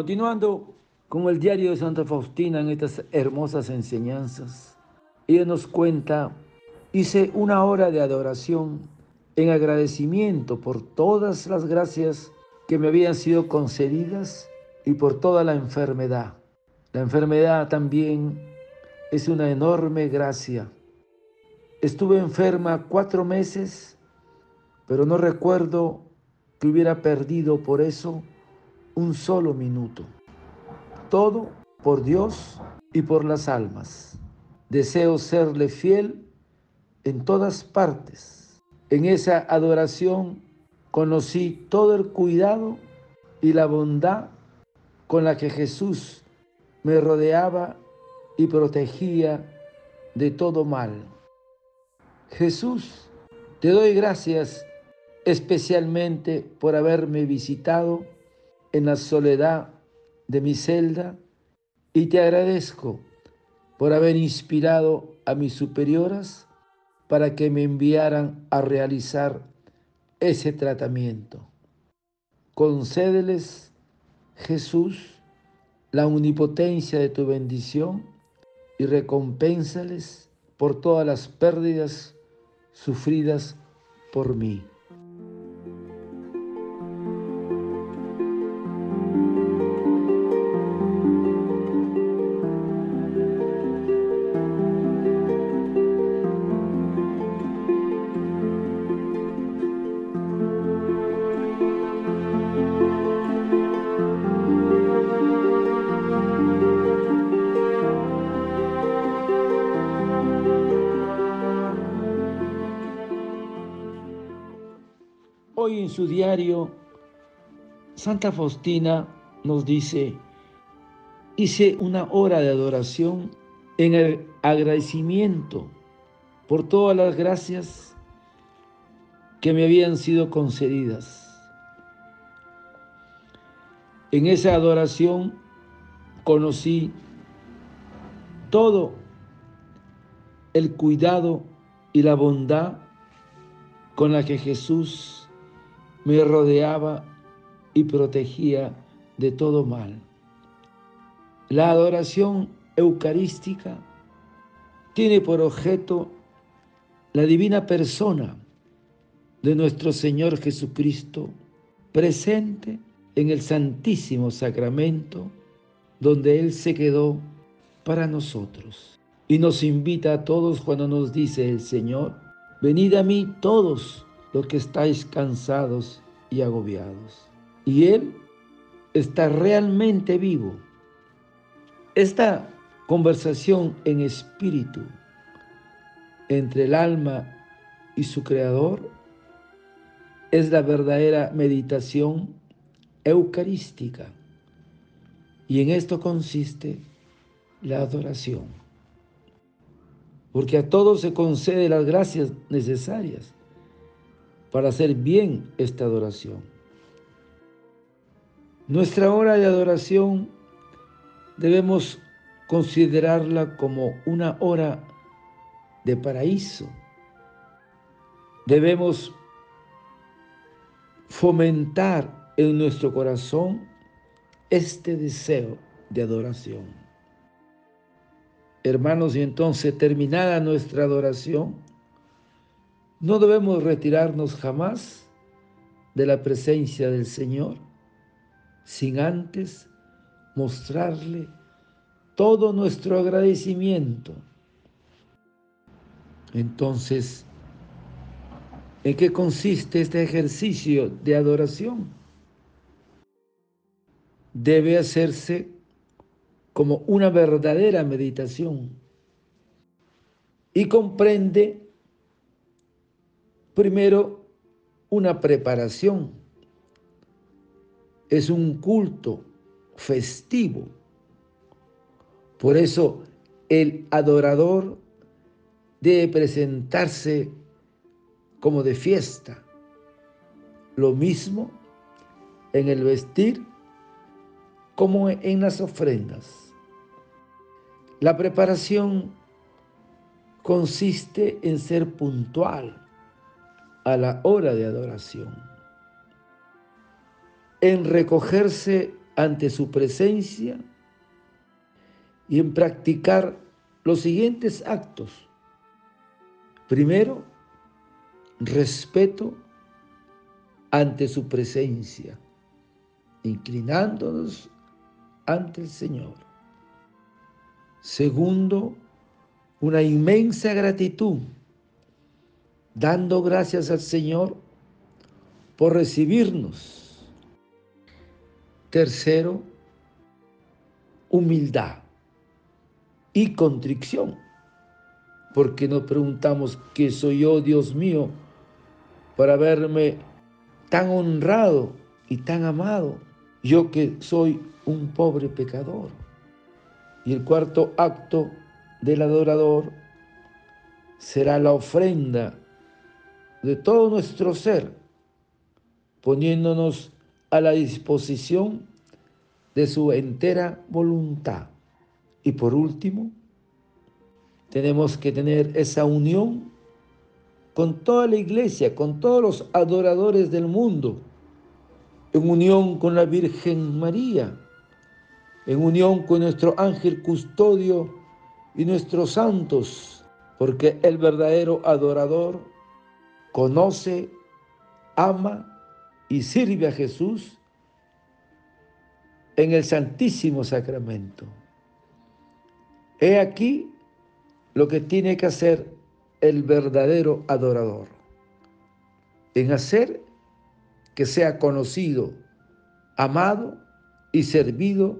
Continuando con el diario de Santa Faustina en estas hermosas enseñanzas, ella nos cuenta, hice una hora de adoración en agradecimiento por todas las gracias que me habían sido concedidas y por toda la enfermedad. La enfermedad también es una enorme gracia. Estuve enferma cuatro meses, pero no recuerdo que hubiera perdido por eso un solo minuto. Todo por Dios y por las almas. Deseo serle fiel en todas partes. En esa adoración conocí todo el cuidado y la bondad con la que Jesús me rodeaba y protegía de todo mal. Jesús, te doy gracias especialmente por haberme visitado en la soledad de mi celda y te agradezco por haber inspirado a mis superioras para que me enviaran a realizar ese tratamiento. Concédeles, Jesús, la omnipotencia de tu bendición y recompénsales por todas las pérdidas sufridas por mí. En su diario, Santa Faustina nos dice, hice una hora de adoración en el agradecimiento por todas las gracias que me habían sido concedidas. En esa adoración conocí todo el cuidado y la bondad con la que Jesús me rodeaba y protegía de todo mal. La adoración eucarística tiene por objeto la divina persona de nuestro Señor Jesucristo presente en el Santísimo Sacramento donde Él se quedó para nosotros. Y nos invita a todos cuando nos dice el Señor, venid a mí todos los que estáis cansados y agobiados. Y Él está realmente vivo. Esta conversación en espíritu entre el alma y su creador es la verdadera meditación eucarística. Y en esto consiste la adoración. Porque a todos se concede las gracias necesarias para hacer bien esta adoración. Nuestra hora de adoración debemos considerarla como una hora de paraíso. Debemos fomentar en nuestro corazón este deseo de adoración. Hermanos, y entonces terminada nuestra adoración, no debemos retirarnos jamás de la presencia del Señor sin antes mostrarle todo nuestro agradecimiento. Entonces, ¿en qué consiste este ejercicio de adoración? Debe hacerse como una verdadera meditación y comprende Primero, una preparación. Es un culto festivo. Por eso el adorador debe presentarse como de fiesta. Lo mismo en el vestir como en las ofrendas. La preparación consiste en ser puntual, a la hora de adoración, en recogerse ante su presencia y en practicar los siguientes actos. Primero, respeto ante su presencia, inclinándonos ante el Señor. Segundo, una inmensa gratitud, dando gracias al Señor por recibirnos. Tercero, humildad y contrición, porque nos preguntamos, ¿qué soy yo, Dios mío, para verme tan honrado y tan amado, yo que soy un pobre pecador? Y el cuarto acto del adorador será la ofrenda de todo nuestro ser, poniéndonos a la disposición de su entera voluntad. Y por último, tenemos que tener esa unión con toda la iglesia, con todos los adoradores del mundo, en unión con la Virgen María, en unión con nuestro ángel custodio y nuestros santos, porque el verdadero adorador conoce, ama y sirve a Jesús en el Santísimo Sacramento. He aquí lo que tiene que hacer el verdadero adorador, en hacer que sea conocido, amado y servido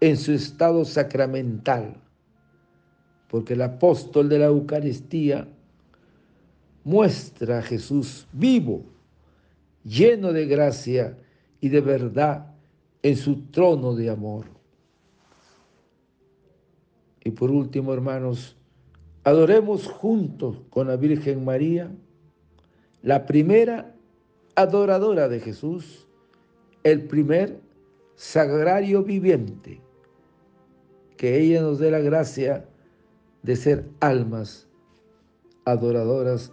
en su estado sacramental, porque el apóstol de la Eucaristía muestra a Jesús vivo, lleno de gracia y de verdad en su trono de amor. Y por último, hermanos, adoremos juntos con la Virgen María, la primera adoradora de Jesús, el primer sagrario viviente, que ella nos dé la gracia de ser almas adoradoras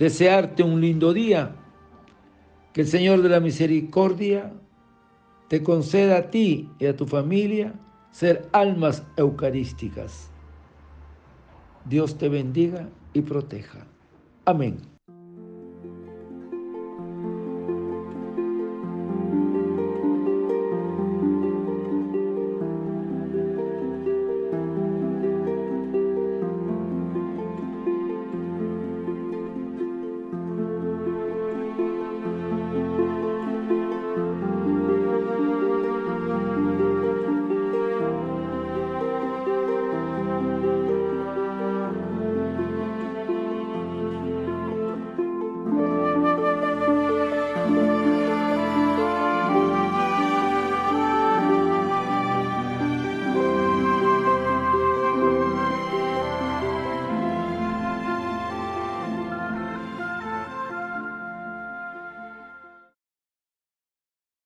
Desearte un lindo día, que el Señor de la misericordia te conceda a ti y a tu familia ser almas eucarísticas Dios te bendiga y proteja. Amén.